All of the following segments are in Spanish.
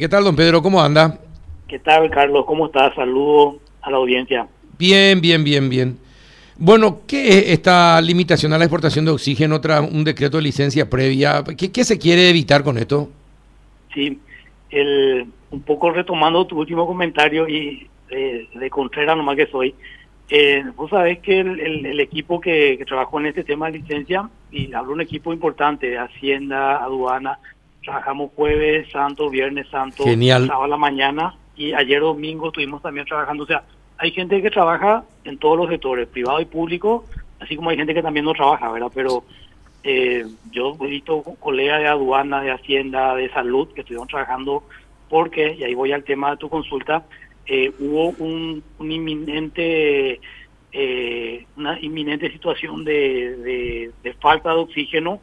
¿Qué tal, don Pedro? ¿Cómo anda? ¿Qué tal, Carlos? ¿Cómo estás? Saludo a la audiencia. Bien, bien, bien, bien. Bueno, ¿qué es esta limitación a la exportación de oxígeno tras un decreto de licencia previa? ¿Qué, se quiere evitar con esto? Sí, el, un poco retomando tu último comentario y eh, de Contreras nomás que soy, eh, vos sabés que el, equipo que, que, trabajó en este tema de licencia, y hablo un equipo importante, de Hacienda, Aduana, Trabajamos jueves santo, viernes santo, sábado a la mañana y ayer domingo estuvimos también trabajando. O sea, hay gente que trabaja en todos los sectores, privado y público, así como hay gente que también no trabaja, ¿verdad? Pero eh, yo he visto colegas de aduana, de hacienda, de salud que estuvieron trabajando porque, y ahí voy al tema de tu consulta, eh, hubo un, inminente eh, una inminente situación de, de falta de oxígeno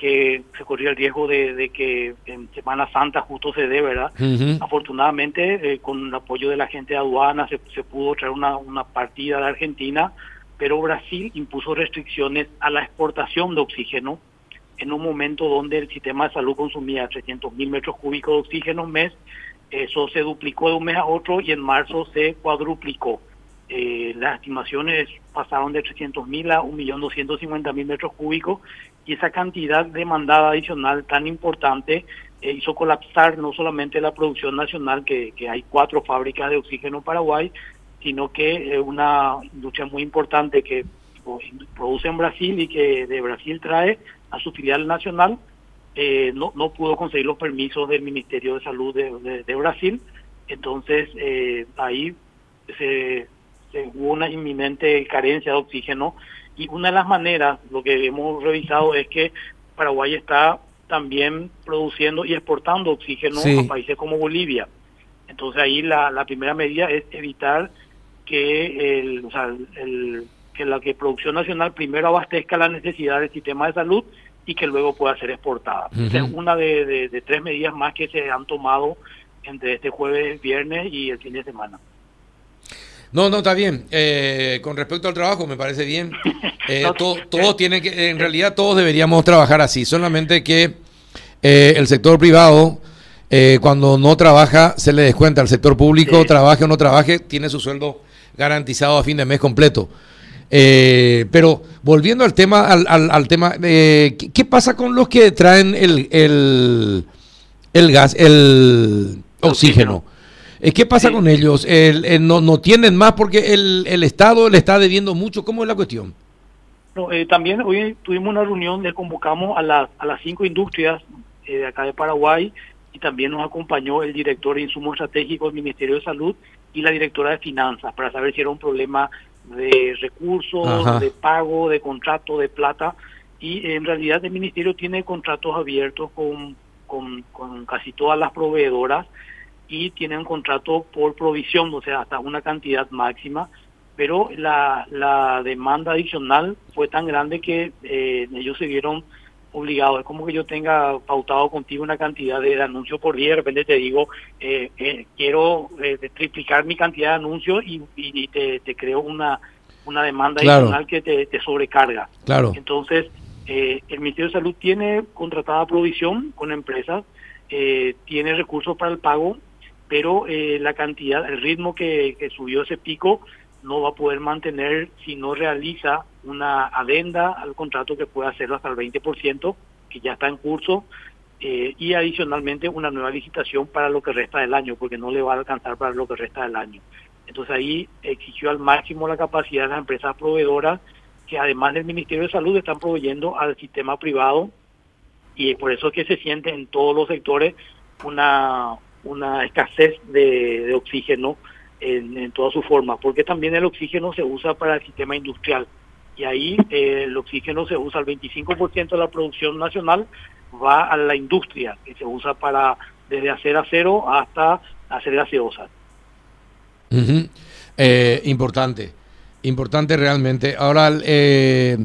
que se corría el riesgo de, que en Semana Santa justo se dé, ¿verdad? Afortunadamente, eh, con el apoyo de la gente de aduana se, pudo traer una, una partida de Argentina, pero Brasil impuso restricciones a la exportación de oxígeno en un momento donde el sistema de salud consumía 300 mil metros cúbicos de oxígeno un mes, eso se duplicó de un mes a otro y en marzo se cuadruplicó. Eh, las estimaciones pasaron de 300 mil a 1.250.000 metros cúbicos y esa cantidad demandada adicional tan importante eh, hizo colapsar no solamente la producción nacional, que, hay cuatro fábricas de oxígeno en Paraguay, sino que eh, una industria muy importante que produce en Brasil y que de Brasil trae a su filial nacional, no, no pudo conseguir los permisos del Ministerio de Salud de, de Brasil. Entonces, ahí se hubo una inminente carencia de oxígeno y una de las maneras, lo que hemos revisado es que Paraguay está también produciendo y exportando oxígeno a países como Bolivia. Entonces ahí la, la primera medida es evitar que el, o sea, el, que la que producción nacional primero abastezca la necesidad del sistema de salud y que luego pueda ser exportada. Es una de, de tres medidas más que se han tomado entre este jueves, viernes y el fin de semana. No, no, está bien. Eh, con respecto al trabajo, me parece bien. Eh, todos tienen que, en realidad todos deberíamos trabajar así, solamente que eh, el sector privado, cuando no trabaja, se le descuenta. El sector público, trabaje o no trabaje, tiene su sueldo garantizado a fin de mes completo. pero volviendo al tema, al, al, tema, ¿qué, pasa con los que traen el, el, el gas, el oxígeno? ¿Qué pasa con ellos? no, ¿No tienen más porque el, el Estado le está debiendo mucho? ¿Cómo es la cuestión? No, eh, también hoy tuvimos una reunión, le convocamos a, las a las cinco industrias eh, de acá de Paraguay y también nos acompañó el director de insumos estratégicos del Ministerio de Salud y la directora de Finanzas para saber si era un problema de recursos, de pago, de contrato, de plata. Y en realidad el Ministerio tiene contratos abiertos con, con, con casi todas las proveedoras y tienen un contrato por provisión, o sea, hasta una cantidad máxima, pero la, la demanda adicional fue tan grande que eh, ellos se vieron obligados. Es como que yo tenga pautado contigo una cantidad de, anuncios por día, de repente te digo, eh, eh, quiero triplicar mi cantidad de anuncios y, y te, creo una, una demanda adicional que te, te, sobrecarga. Claro. Entonces, el Ministerio de Salud tiene contratada provisión con empresas, tiene recursos para el pago pero eh, la cantidad, el ritmo que, subió ese pico no va a poder mantener si no realiza una adenda al contrato que pueda hacerlo hasta el 20%, que ya está en curso, eh, y adicionalmente una nueva licitación para lo que resta del año, porque no le va a alcanzar para lo que resta del año. Entonces ahí exigió al máximo la capacidad de las empresas proveedoras, que además del Ministerio de Salud están proveyendo al sistema privado, y por eso es que se siente en todos los sectores una, una escasez de, oxígeno en, toda su forma, porque también el oxígeno se usa para el sistema industrial y ahí eh, el oxígeno se usa, el 25% de la producción nacional va a la industria, que se usa para desde hacer acero hasta hacer gaseosa. Eh, importante, importante realmente. Ahora, eh,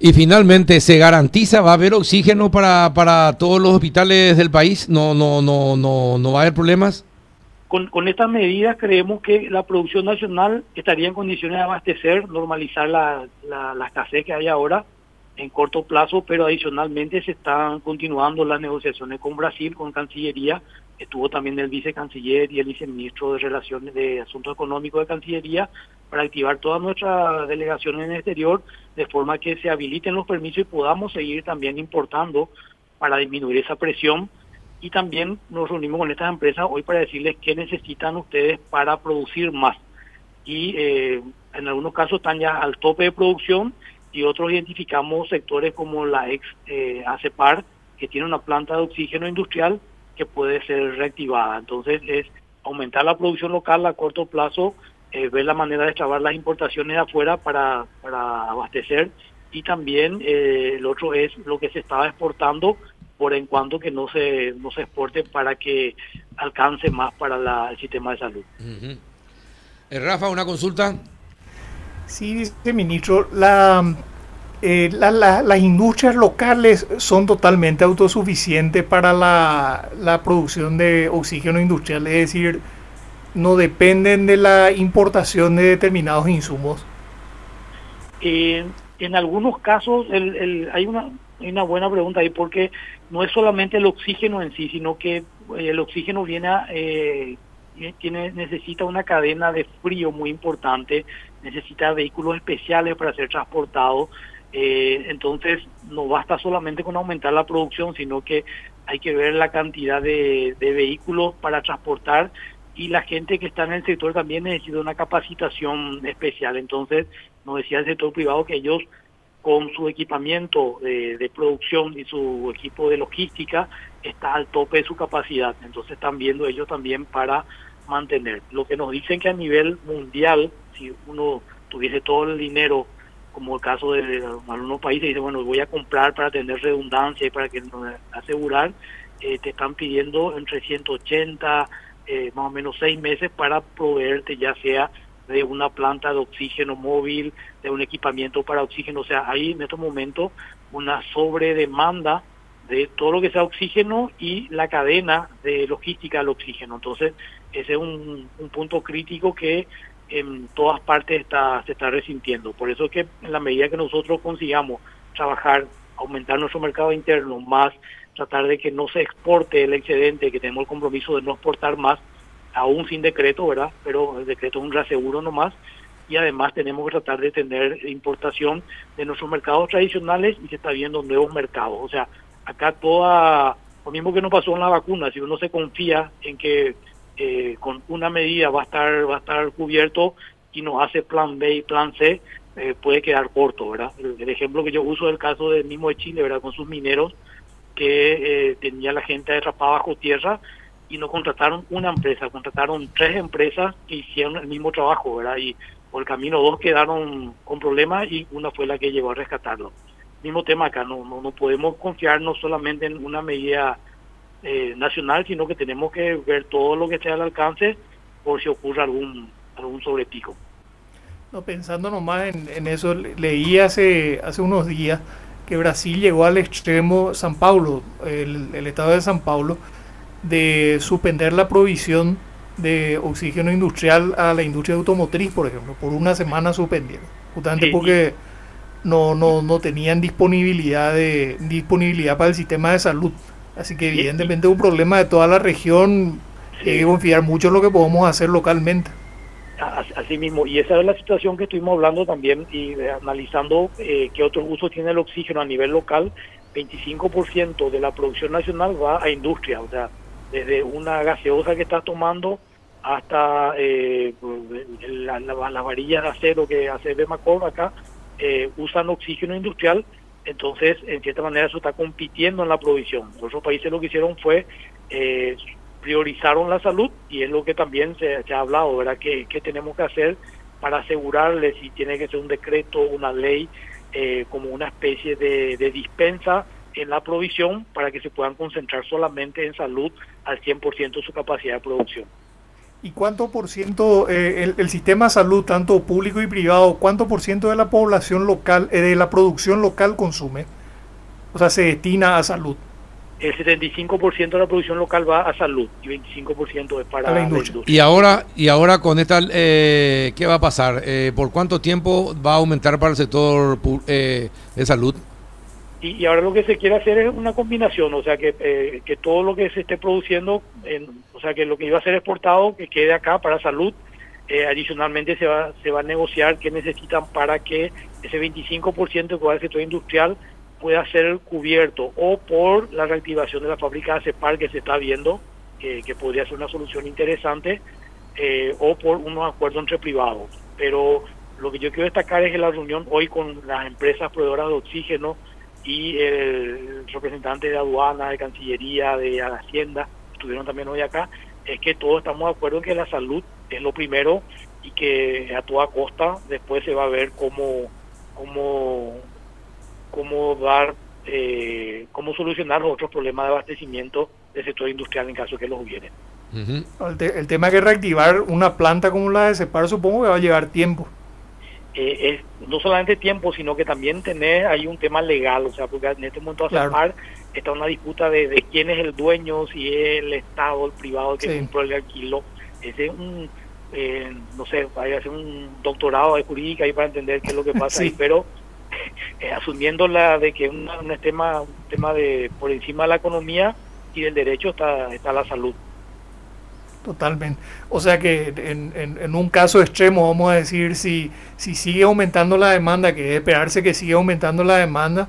y finalmente, ¿se garantiza, va a haber oxígeno para, para todos los hospitales del país? ¿No, no, no, no, no va a haber problemas? Con, con estas medidas creemos que la producción nacional estaría en condiciones de abastecer, normalizar la, la, escasez que hay ahora. en corto plazo, pero adicionalmente se están continuando las negociaciones con Brasil, con Cancillería. Estuvo también el vicecanciller y el viceministro de Relaciones de Asuntos Económicos de Cancillería para activar toda nuestra delegación en el exterior de forma que se habiliten los permisos y podamos seguir también importando para disminuir esa presión. Y también nos reunimos con estas empresas hoy para decirles qué necesitan ustedes para producir más. Y eh, en algunos casos están ya al tope de producción y otros identificamos sectores como la ex eh, ACEPAR, que tiene una planta de oxígeno industrial que puede ser reactivada. Entonces es aumentar la producción local a corto plazo, eh, ver la manera de extrabar las importaciones de afuera para, para abastecer y también eh, el otro es lo que se estaba exportando por en cuanto que no se no se exporte para que alcance más para la, el sistema de salud. Rafa, una consulta. Sí, dice ministro, la, eh, las industrias locales son totalmente autosuficientes para la, la, producción de oxígeno industrial, es decir, no dependen de la importación de determinados insumos. Eh, en algunos casos el, el, hay una buena pregunta ahí porque no es solamente el oxígeno en sí, sino que el oxígeno viene a, eh, tiene, necesita una cadena de frío muy importante, necesita vehículos especiales para ser transportados. Eh, entonces, no basta solamente con aumentar la producción, sino que hay que ver la cantidad de vehículos para transportar y la gente que está en el sector también necesita una capacitación especial. Entonces, nos decía el sector privado que ellos con su equipamiento de, producción y su equipo de logística está al tope de su capacidad. Entonces están viendo ellos también para mantener. Lo que nos dicen que a nivel mundial, si uno tuviese todo el dinero, como el caso de algunos países, dice, bueno, voy a comprar para tener redundancia y para que asegurar, eh, te están pidiendo entre 180, eh, más o menos seis meses para proveerte ya sea de una planta de oxígeno móvil, de un equipamiento para oxígeno. O sea, hay en estos momentos una sobredemanda de todo lo que sea oxígeno y la cadena de logística del oxígeno. Entonces, ese es un, punto crítico que en todas partes está, se está resintiendo. Por eso es que en la medida que nosotros consigamos trabajar, aumentar nuestro mercado interno, más tratar de que no se exporte el excedente, que tenemos el compromiso de no exportar más, aún sin decreto, ¿verdad? Pero el decreto es un reaseguro nomás y además tenemos que tratar de tener importación de nuestros mercados tradicionales y se está viendo nuevos mercados. O sea, acá toda, lo mismo que nos pasó en la vacuna, si uno se confía en que eh, con una medida va a estar va a estar cubierto y no hace plan B y plan C, eh, puede quedar corto, ¿verdad? El, ejemplo que yo uso es el caso del mismo de Chile, ¿verdad? Con sus mineros que eh, tenía la gente atrapada bajo tierra y no contrataron una empresa, contrataron tres empresas que hicieron el mismo trabajo, ¿verdad? Y por el camino dos quedaron con problemas y una fue la que llegó a rescatarlo. Mismo tema acá, no, no, no podemos confiarnos solamente en una medida eh, nacional, sino que tenemos que ver todo lo que esté al alcance por si ocurre algún, algún sobrepico. No, pensando nomás en, en eso, leí hace, hace unos días que Brasil llegó al extremo, San Paulo, el, el estado de San Paulo, de suspender la provisión de oxígeno industrial a la industria automotriz, por ejemplo, por una semana suspendieron, justamente porque no, no, no tenían disponibilidad de disponibilidad para el sistema de salud. Así que evidentemente es un problema de toda la región, hay que confiar mucho en lo que podemos hacer localmente. Así mismo, y esa es la situación que estuvimos hablando también y eh, analizando eh, qué otros usos tiene el oxígeno a nivel local. 25% de la producción nacional va a industria, o sea, desde una gaseosa que está tomando hasta eh, la, la, varilla de acero que hace Bemacor acá, eh, usan oxígeno industrial, entonces en cierta manera eso está compitiendo en la provisión. Otros países lo que hicieron fue eh, priorizaron la salud y es lo que también se, ha hablado, ¿verdad? ¿Qué, ¿Qué, tenemos que hacer para asegurarle si tiene que ser un decreto, una ley, eh, como una especie de, de dispensa en la provisión para que se puedan concentrar solamente en salud al 100% de su capacidad de producción. ¿Y cuánto por ciento eh, el, sistema de salud, tanto público y privado, cuánto por ciento de la población local, eh, de la producción local consume? O sea, se destina a salud. El 75% de la producción local va a salud y 25% es para la industria. Y ahora, y ahora con esta, eh, ¿qué va a pasar? ¿Por cuánto tiempo va a aumentar para el sector de salud? Y, ahora lo que se quiere hacer es una combinación, o sea, que, eh, que todo lo que se esté produciendo, o sea, que lo que iba a ser exportado, que quede acá para salud. Eh, adicionalmente se va, se va a negociar qué necesitan para que ese 25% que va al sector industrial pueda ser cubierto o por la reactivación de la fábrica de CEPAR que se está viendo, que, podría ser una solución interesante, eh, o por unos acuerdos entre privados. Pero lo que yo quiero destacar es que la reunión hoy con las empresas proveedoras de oxígeno y el representante de aduana, de Cancillería, de Hacienda, estuvieron también hoy acá, es que todos estamos de acuerdo en que la salud es lo primero y que a toda costa después se va a ver cómo, cómo, cómo dar, eh, cómo solucionar los otros problemas de abastecimiento del sector industrial en caso que los hubieren. el, tema es que reactivar una planta como la de Separ supongo que va a llevar tiempo. Eh, es no solamente tiempo, sino que también tener ahí un tema legal, o sea, porque en este momento claro. está una disputa de, quién es el dueño, si es el Estado, el privado que compró el alquilo. Ese es un, eh, no sé, hay que hacer un doctorado de jurídica ahí para entender qué es lo que pasa ahí, pero eh, asumiendo la de que es un, tema, un tema de por encima de la economía y del derecho está, está la salud. Totalmente. O sea que en, en, un caso extremo, vamos a decir, si, si sigue aumentando la demanda, que es esperarse que siga aumentando la demanda,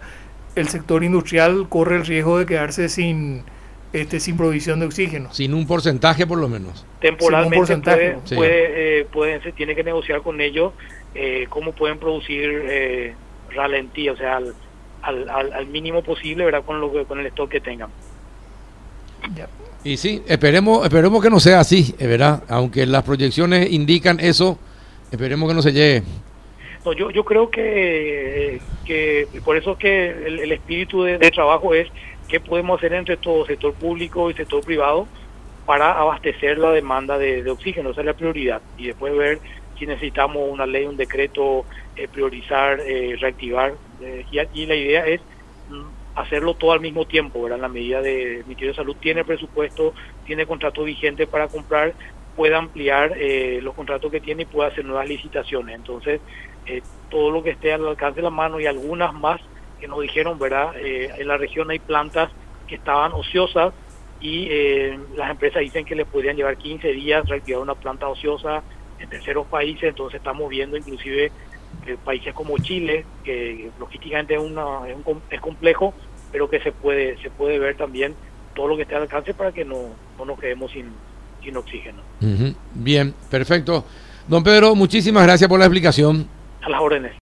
el sector industrial corre el riesgo de quedarse sin este sin provisión de oxígeno. Sin un porcentaje por lo menos. Temporalmente puede, eh, puede, se tiene que negociar con ellos eh, cómo pueden producir eh, ralentí, o sea, al, al, al, mínimo posible, ¿verdad? Con, lo con el stock que tengan. Y sí, esperemos, esperemos que no sea así, ¿verdad? Aunque las proyecciones indican eso, esperemos que no se llegue. No, yo, yo creo que, que por eso que el, espíritu de, trabajo es qué podemos hacer entre todo sector público y sector privado para abastecer la demanda de, oxígeno, esa es la prioridad. Y después ver si necesitamos una ley, un decreto, eh, priorizar, eh, reactivar. Eh, y, y la idea es hacerlo todo al mismo tiempo, ¿verdad? En la medida de Ministerio de Salud tiene presupuesto, tiene contrato vigente para comprar, puede ampliar eh, los contratos que tiene y puede hacer nuevas licitaciones. Entonces, eh, todo lo que esté al alcance de la mano y algunas más que nos dijeron, ¿verdad? En la región hay plantas que estaban ociosas y las empresas dicen que les podrían llevar 15 días reactivar una planta ociosa en terceros países, entonces estamos viendo inclusive países como Chile, que logísticamente es, una, es, un, es complejo, pero que se puede se puede ver también todo lo que esté al alcance para que no, no nos quedemos sin, sin oxígeno. Bien, perfecto. Don Pedro, muchísimas gracias por la explicación. A las órdenes.